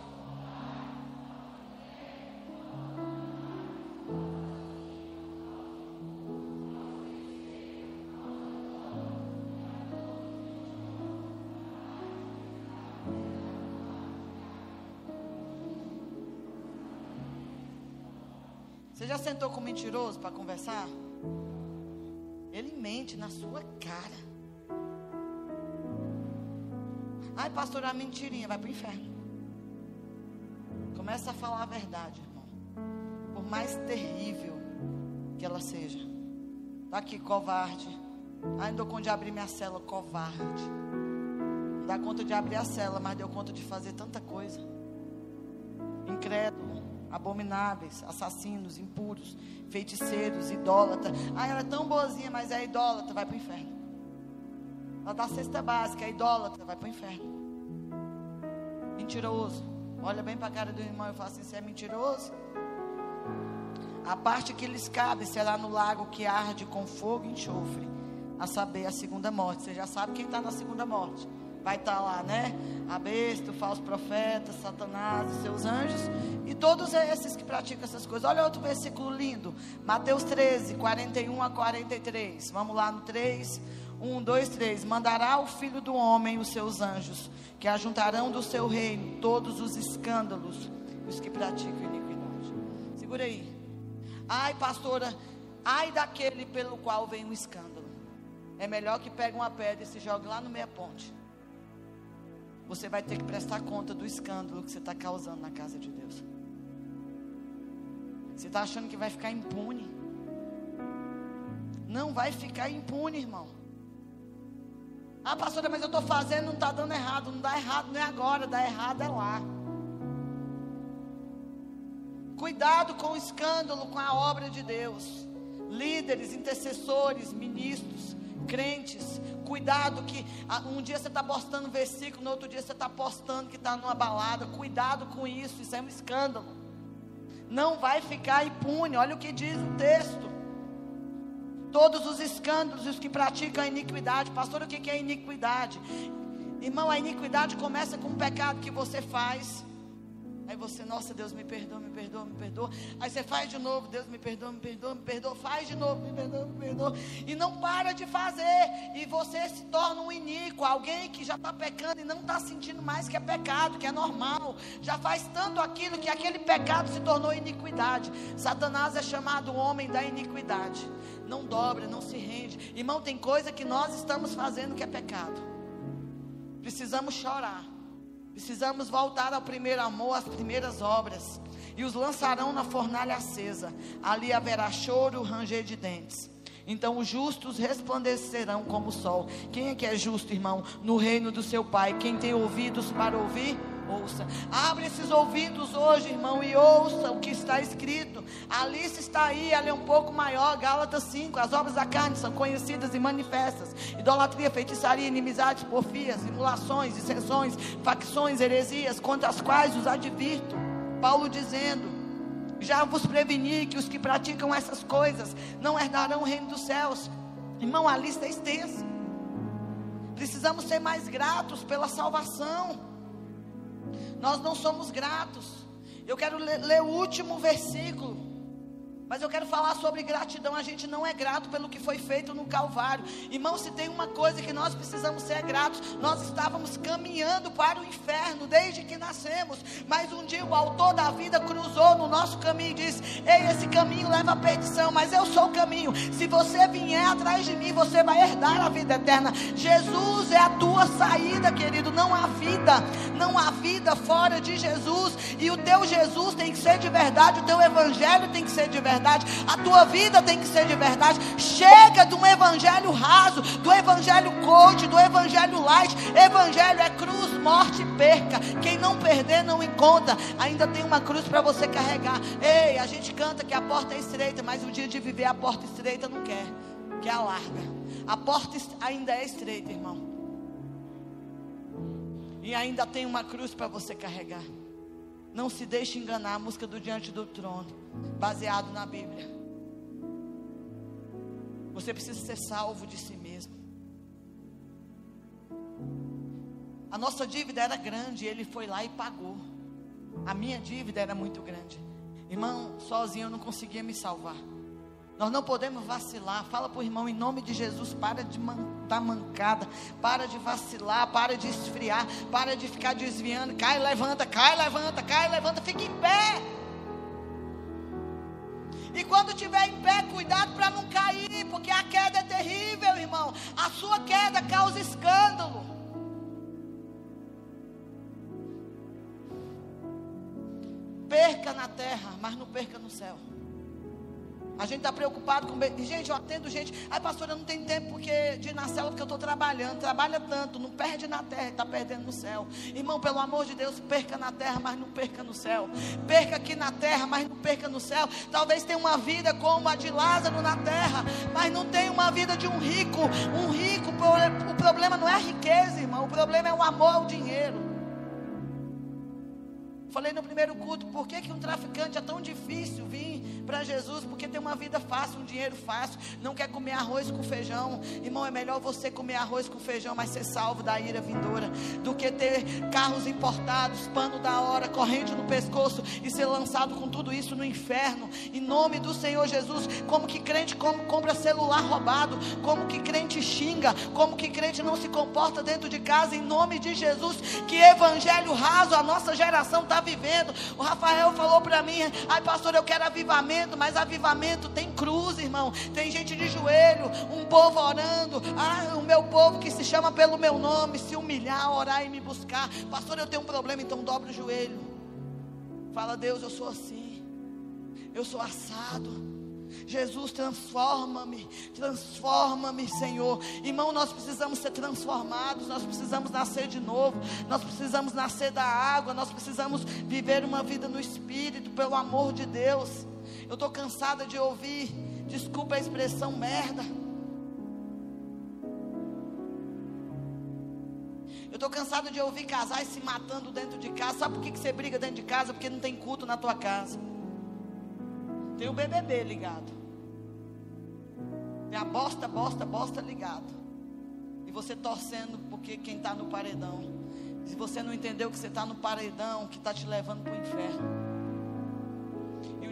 Mentiroso para conversar? Ele mente na sua cara. Ai, pastor, a mentirinha vai para o inferno. Começa a falar a verdade, irmão. Por mais terrível que ela seja. Está aqui, covarde. Ai, não dou conta de abrir minha cela, covarde. Não dá conta de abrir a cela, mas deu conta de fazer tanta coisa. Incrédulo abomináveis, assassinos, impuros, feiticeiros, idólatras. Ah, ela é tão boazinha, mas é idólatra, vai para o inferno. Ela dá cesta básica, é idólatra, vai para o inferno. Mentiroso. Olha bem para a cara do irmão e fala assim: você é mentiroso? A parte que lhes cabe será no lago que arde com fogo e enxofre, a saber, a segunda morte. Você já sabe quem está na segunda morte vai estar tá lá, né? A besta, o falso profeta, Satanás, os seus anjos e todos esses que praticam essas coisas. Olha outro versículo lindo, Mateus 13, 41 a 43. Vamos lá no 3. 1, 2, 3. Mandará o filho do homem os seus anjos, que ajuntarão do seu reino todos os escândalos, os que praticam iniquidade. Segura aí. Ai, pastora, ai daquele pelo qual vem o escândalo. É melhor que pegue uma pedra e se jogue lá no meia ponte você vai ter que prestar conta do escândalo que você está causando na casa de Deus. Você está achando que vai ficar impune? Não vai ficar impune, irmão. Ah, pastora, mas eu estou fazendo, não está dando errado. Não dá errado, não é agora, dá errado é lá. Cuidado com o escândalo, com a obra de Deus. Líderes, intercessores, ministros, crentes, cuidado que ah, um dia você está postando versículo, no outro dia você está postando que está numa balada. Cuidado com isso, isso é um escândalo. Não vai ficar impune. Olha o que diz o texto. Todos os escândalos e os que praticam a iniquidade. Pastor, o que é iniquidade? Irmão, a iniquidade começa com um pecado que você faz. Aí você, nossa, Deus me perdoa, me perdoa, me perdoa. Aí você faz de novo, Deus me perdoa, me perdoa, me perdoa. Faz de novo, me perdoa, me perdoa. E não para de fazer. E você se torna um iníquo, alguém que já está pecando e não está sentindo mais que é pecado, que é normal. Já faz tanto aquilo que aquele pecado se tornou iniquidade. Satanás é chamado homem da iniquidade. Não dobra, não se rende. Irmão, tem coisa que nós estamos fazendo que é pecado. Precisamos chorar. Precisamos voltar ao primeiro amor, às primeiras obras. E os lançarão na fornalha acesa. Ali haverá choro, ranger de dentes. Então os justos resplandecerão como o sol. Quem é que é justo, irmão? No reino do seu Pai. Quem tem ouvidos para ouvir, ouça. Abre esses ouvidos hoje, irmão, e ouça o que está escrito. A lista está aí, ela é um pouco maior. Gálatas 5. As obras da carne são conhecidas e manifestas: idolatria, feitiçaria, inimizades, porfias, simulações, dissensões, facções, heresias, contra as quais os advirto. Paulo dizendo. Já vos preveni que os que praticam essas coisas não herdarão o reino dos céus. Irmão, a lista é extensa. Precisamos ser mais gratos pela salvação. Nós não somos gratos. Eu quero ler, ler o último versículo. Mas eu quero falar sobre gratidão. A gente não é grato pelo que foi feito no Calvário. Irmão, se tem uma coisa que nós precisamos ser gratos, nós estávamos caminhando para o inferno desde que nascemos. Mas um dia o autor da vida cruzou no nosso caminho e disse: Ei, esse caminho leva à perdição, mas eu sou o caminho. Se você vier atrás de mim, você vai herdar a vida eterna. Jesus é a tua saída, querido. Não há vida, não há vida fora de Jesus. E o teu Jesus tem que ser de verdade, o teu evangelho tem que ser de verdade verdade, a tua vida tem que ser de verdade. Chega de um evangelho raso, do evangelho coach, do evangelho light. Evangelho é cruz, morte e perca. Quem não perder não encontra. Ainda tem uma cruz para você carregar. Ei, a gente canta que a porta é estreita, mas o dia de viver a porta estreita não quer, quer a larga. A porta ainda é estreita, irmão. E ainda tem uma cruz para você carregar. Não se deixe enganar a música do Diante do Trono, baseado na Bíblia. Você precisa ser salvo de si mesmo. A nossa dívida era grande, ele foi lá e pagou. A minha dívida era muito grande. Irmão, sozinho eu não conseguia me salvar. Nós não podemos vacilar. Fala para o irmão, em nome de Jesus, para de dar mancada, para de vacilar, para de esfriar, para de ficar desviando. Cai, levanta, cai, levanta, cai, levanta, fica em pé. E quando estiver em pé, cuidado para não cair, porque a queda é terrível, irmão. A sua queda causa escândalo. Perca na terra, mas não perca no céu. A gente está preocupado com. Gente, eu atendo gente. Ai, pastor, eu não tenho tempo porque, de ir na cela porque eu estou trabalhando. Trabalha tanto, não perde na terra, está perdendo no céu. Irmão, pelo amor de Deus, perca na terra, mas não perca no céu. Perca aqui na terra, mas não perca no céu. Talvez tenha uma vida como a de Lázaro na terra, mas não tem uma vida de um rico. Um rico, o problema não é a riqueza, irmão. O problema é o amor ao dinheiro. Falei no primeiro culto, por que, que um traficante é tão difícil vir para Jesus? Porque tem uma vida fácil, um dinheiro fácil, não quer comer arroz com feijão. Irmão, é melhor você comer arroz com feijão, mas ser salvo da ira vindoura, do que ter carros importados, pano da hora, corrente no pescoço e ser lançado com tudo isso no inferno. Em nome do Senhor Jesus, como que crente compra celular roubado, como que crente xinga, como que crente não se comporta dentro de casa, em nome de Jesus, que evangelho raso a nossa geração está vivendo. O Rafael falou para mim: ai, pastor, eu quero avivamento, mas avivamento tem cruz, irmão. Tem gente de joelho, um povo orando. Ah, o meu povo que se chama pelo meu nome, se humilhar, orar e me buscar. Pastor, eu tenho um problema, então dobra o joelho. Fala, Deus, eu sou assim. Eu sou assado. Jesus, transforma-me, transforma-me, Senhor. Irmão, nós precisamos ser transformados, nós precisamos nascer de novo, nós precisamos nascer da água, nós precisamos viver uma vida no Espírito, pelo amor de Deus. Eu estou cansada de ouvir, desculpa a expressão merda. Eu estou cansado de ouvir casais se matando dentro de casa. Sabe por que, que você briga dentro de casa? Porque não tem culto na tua casa. Tem o BBB ligado. Tem a bosta, bosta, bosta ligado. E você torcendo porque quem está no paredão. Se você não entendeu que você está no paredão, que está te levando para o inferno.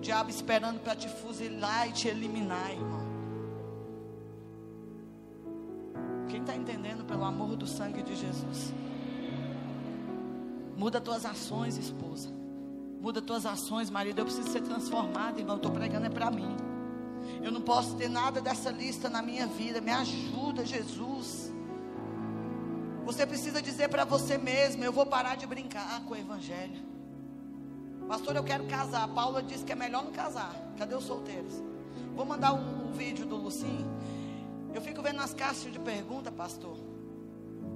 Diabo esperando para te fuzilar e te eliminar, irmão. Quem está entendendo pelo amor do sangue de Jesus? Muda tuas ações, esposa. Muda tuas ações, marido. Eu preciso ser transformado, irmão. Estou pregando é para mim. Eu não posso ter nada dessa lista na minha vida. Me ajuda, Jesus. Você precisa dizer para você mesmo: eu vou parar de brincar com o Evangelho. Pastor, eu quero casar. Paula disse que é melhor não casar. Cadê os solteiros? Vou mandar um, um vídeo do Lucinho. Eu fico vendo as caixas de pergunta, pastor.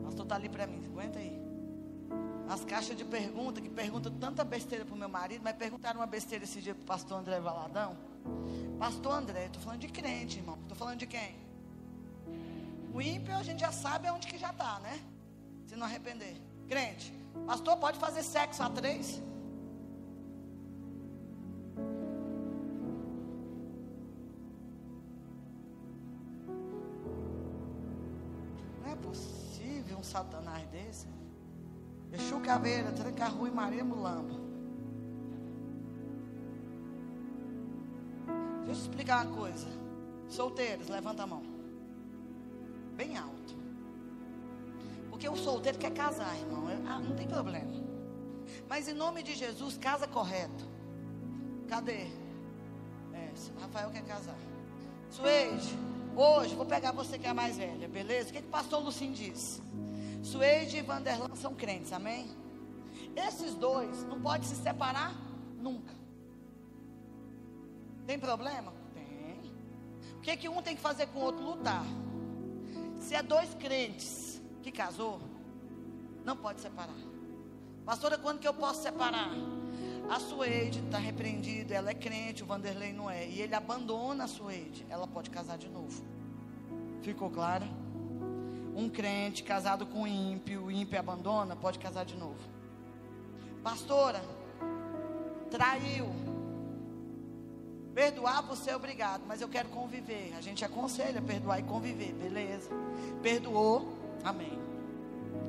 Pastor está ali para mim. Aguenta aí. As caixas de pergunta, que perguntam tanta besteira para o meu marido, mas perguntaram uma besteira esse dia para o pastor André Valadão. Pastor André, estou falando de crente, irmão. Estou falando de quem? O ímpio a gente já sabe aonde que já está, né? Se não arrepender. Crente, pastor, pode fazer sexo a três? Desse. Exu Caveira, Tranca Rua e Maria Mulamba. Deixa eu explicar uma coisa. Solteiros, levanta a mão. Bem alto. Porque o solteiro quer casar, irmão. Ah, não tem problema. Mas em nome de Jesus, casa correto. Cadê? É, Rafael quer casar. Suede, hoje vou pegar você que é a mais velha, beleza? O que, que o pastor Lucinho disse? Suede e Vanderlan são crentes, amém? Esses dois não podem se separar nunca. Tem problema? Tem. O que, que um tem que fazer com o outro? Lutar. Se é dois crentes que casou, não pode separar. Pastora, quando que eu posso separar? A Suede está repreendida, ela é crente, o Vanderlei não é. E ele abandona a Suede, ela pode casar de novo. Ficou claro? Um crente casado com um ímpio, o ímpio abandona, pode casar de novo. Pastora, traiu, Perdoar por ser obrigado, mas eu quero conviver. A gente aconselha perdoar e conviver, beleza? Perdoou, amém.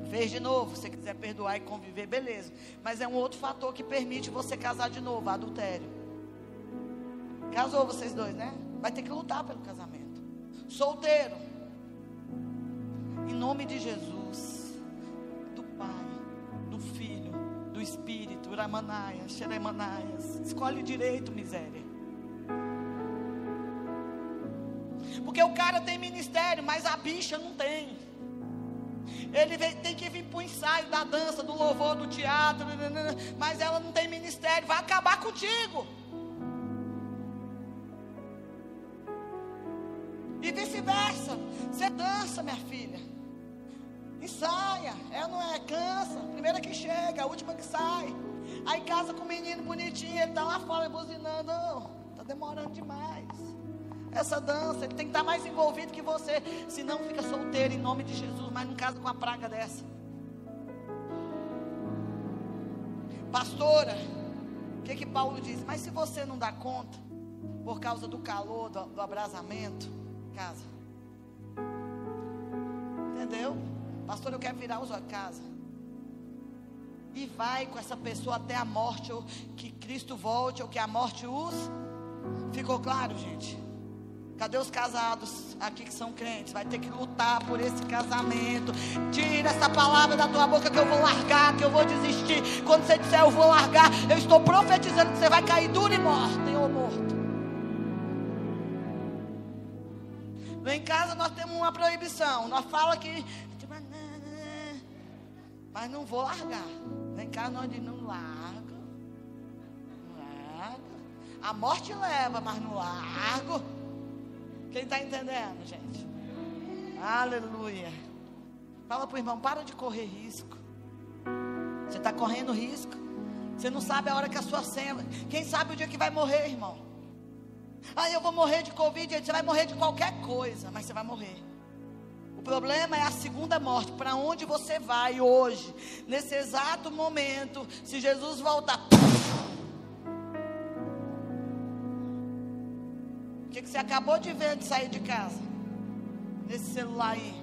Fez de novo, se você quiser perdoar e conviver, beleza. Mas é um outro fator que permite você casar de novo, adultério. Casou vocês dois, né? Vai ter que lutar pelo casamento. Solteiro. Em nome de Jesus, do Pai, do Filho, do Espírito, Uramanaias, Xeremanaias. Escolhe direito, miséria. Porque o cara tem ministério, mas a bicha não tem. Ele tem que vir para o ensaio da dança, do louvor, do teatro, mas ela não tem ministério, vai acabar contigo. E vice-versa. Você dança, minha filha. Ensaia. Ela não é, cansa. Primeira que chega, a última que sai. Aí casa com o menino bonitinho, ele está lá fora buzinando. Está oh, demorando demais essa dança. Ele tem que estar mais envolvido que você. Senão fica solteiro em nome de Jesus, mas não casa com a praga dessa. Pastora, o que que Paulo diz? Mas se você não dá conta, por causa do calor, do, do abrasamento, casa. Pastor, eu quero virar os olhos, casa. E vai com essa pessoa até a morte, ou que Cristo volte, ou que a morte os. Ficou claro, gente? Cadê os casados aqui que são crentes? Vai ter que lutar por esse casamento. Tira essa palavra da tua boca que eu vou largar, que eu vou desistir. Quando você disser eu vou largar, eu estou profetizando que você vai cair duro e morto, ou morto. Em casa nós temos uma proibição. Nós fala que mas não vou largar. Lá em casa nós não largo. Não largo. A morte leva, mas não largo. Quem está entendendo, gente? Aleluia. Fala para o irmão, para de correr risco. Você está correndo risco. Você não sabe a hora que a sua senha. Quem sabe o dia que vai morrer, irmão? Ah, eu vou morrer de Covid. Você vai morrer de qualquer coisa, mas você vai morrer. O problema é a segunda morte. Para onde você vai hoje, nesse exato momento, se Jesus voltar. O que, que você acabou de ver de sair de casa? nesse celular aí.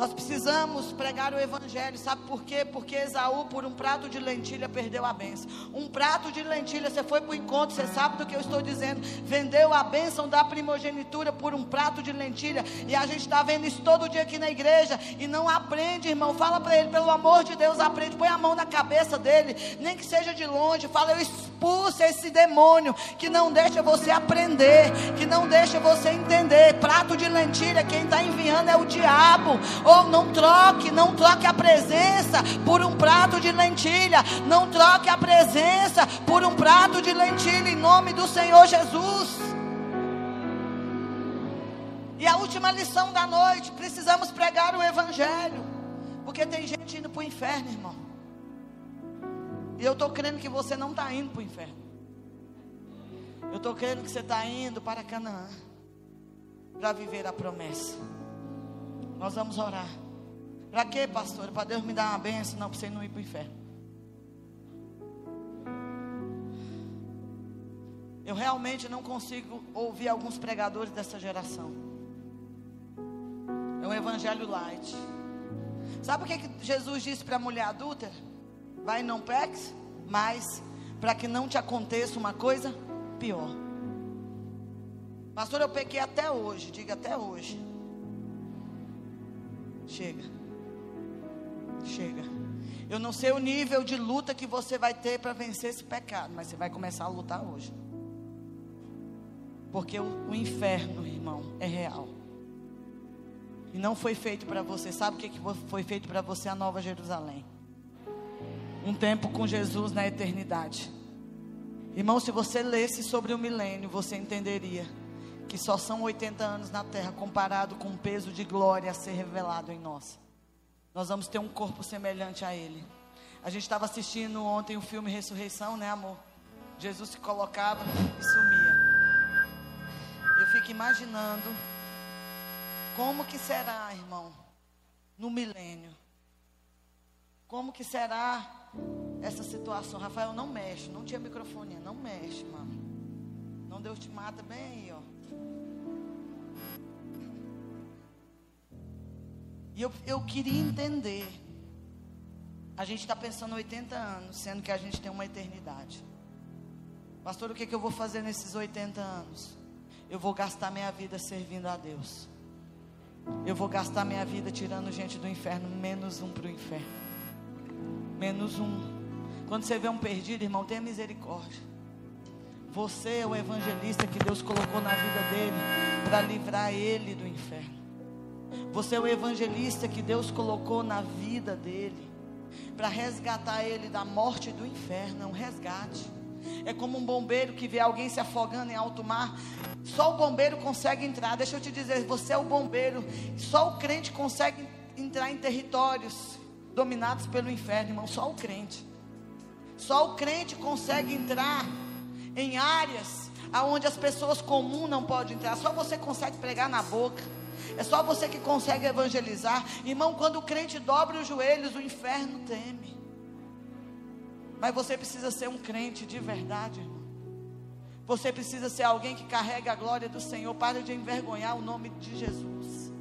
Nós precisamos pregar o evangelho, sabe por quê? Porque Esaú, por um prato de lentilha, perdeu a bênção. Um prato de lentilha, você foi para o encontro, você sabe do que eu estou dizendo. Vendeu a bênção da primogenitura por um prato de lentilha. E a gente está vendo isso todo dia aqui na igreja. E não aprende, irmão. Fala para ele, pelo amor de Deus, aprende. Põe a mão na cabeça dele, nem que seja de longe. Fala, eu expulso esse demônio que não deixa você aprender, que não deixa você entender. Prato de lentilha, quem está enviando é o diabo não troque, não troque a presença por um prato de lentilha. Não troque a presença por um prato de lentilha em nome do Senhor Jesus. E a última lição da noite: precisamos pregar o Evangelho. Porque tem gente indo para o inferno, irmão. E eu estou crendo que você não está indo para o inferno. Eu estou crendo que você está indo para Canaã. Para viver a promessa. Nós vamos orar. Para quê, pastor? Para Deus me dar uma benção, não para você não ir para o inferno. Eu realmente não consigo ouvir alguns pregadores dessa geração. É um evangelho light. Sabe o que, que Jesus disse para a mulher adúltera? Vai não peques, mas para que não te aconteça uma coisa pior. Pastor, eu pequei até hoje, diga até hoje. Chega. Chega. Eu não sei o nível de luta que você vai ter para vencer esse pecado, mas você vai começar a lutar hoje. Porque o, o inferno, irmão, é real. E não foi feito para você. Sabe o que, que foi feito para você? A Nova Jerusalém. Um tempo com Jesus na eternidade. Irmão, se você lesse sobre o milênio, você entenderia que só são 80 anos na terra comparado com o peso de glória a ser revelado em nós. Nós vamos ter um corpo semelhante a Ele. A gente estava assistindo ontem o filme Ressurreição, né, amor? Jesus se colocava e sumia. Eu fico imaginando como que será, irmão, no milênio. Como que será essa situação? Rafael, não mexe, não tinha microfone, não mexe, mano. Não Deus te mata bem aí, ó. E eu, eu queria entender. A gente está pensando 80 anos, sendo que a gente tem uma eternidade. Pastor, o que, que eu vou fazer nesses 80 anos? Eu vou gastar minha vida servindo a Deus. Eu vou gastar minha vida tirando gente do inferno, menos um para o inferno. Menos um. Quando você vê um perdido, irmão, tenha misericórdia. Você é o evangelista que Deus colocou na vida dele para livrar ele do inferno. Você é o evangelista que Deus colocou na vida dele para resgatar ele da morte e do inferno, é um resgate. É como um bombeiro que vê alguém se afogando em alto mar. Só o bombeiro consegue entrar. Deixa eu te dizer, você é o bombeiro. Só o crente consegue entrar em territórios dominados pelo inferno, irmão. Só o crente. Só o crente consegue entrar em áreas aonde as pessoas comuns não podem entrar. Só você consegue pregar na boca. É só você que consegue evangelizar. Irmão, quando o crente dobra os joelhos, o inferno teme. Mas você precisa ser um crente de verdade, irmão. Você precisa ser alguém que carrega a glória do Senhor. Para de envergonhar o nome de Jesus.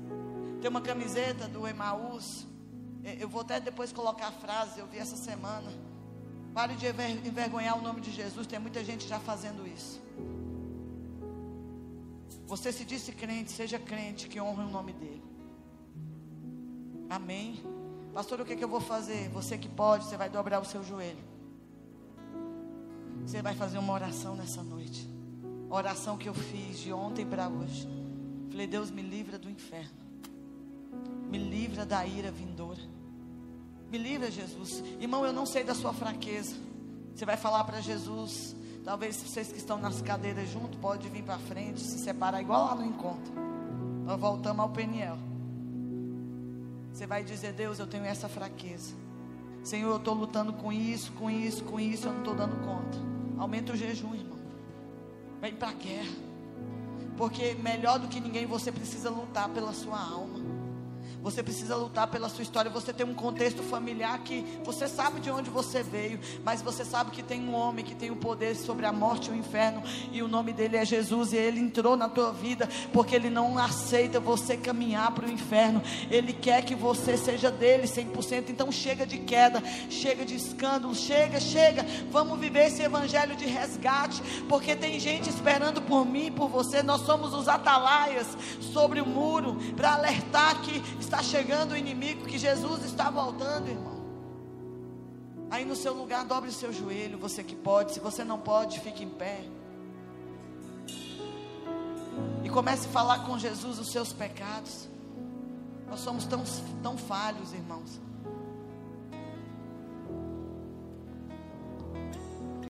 Tem uma camiseta do Emaús. Eu vou até depois colocar a frase, eu vi essa semana. Pare de envergonhar o nome de Jesus. Tem muita gente já fazendo isso. Você se disse crente, seja crente que honre o nome dele. Amém. Pastor, o que, é que eu vou fazer? Você que pode, você vai dobrar o seu joelho. Você vai fazer uma oração nessa noite. oração que eu fiz de ontem para hoje. Falei, Deus me livra do inferno. Me livra da ira vindoura. Me livra, Jesus. Irmão, eu não sei da sua fraqueza. Você vai falar para Jesus: Talvez vocês que estão nas cadeiras junto, pode vir para frente, se separar igual lá no encontro. Nós voltamos ao Peniel. Você vai dizer, Deus, eu tenho essa fraqueza. Senhor, eu estou lutando com isso, com isso, com isso, eu não estou dando conta. Aumenta o jejum, irmão. Vem para a guerra. Porque melhor do que ninguém você precisa lutar pela sua alma. Você precisa lutar pela sua história. Você tem um contexto familiar que você sabe de onde você veio, mas você sabe que tem um homem que tem o poder sobre a morte e o inferno, e o nome dele é Jesus, e ele entrou na tua vida porque ele não aceita você caminhar para o inferno. Ele quer que você seja dele 100%. Então chega de queda, chega de escândalo, chega, chega. Vamos viver esse evangelho de resgate, porque tem gente esperando por mim por você. Nós somos os atalaias sobre o muro para alertar que está chegando o inimigo, que Jesus está voltando, irmão. Aí no seu lugar, dobre o seu joelho, você que pode. Se você não pode, fique em pé. E comece a falar com Jesus os seus pecados. Nós somos tão, tão falhos, irmãos.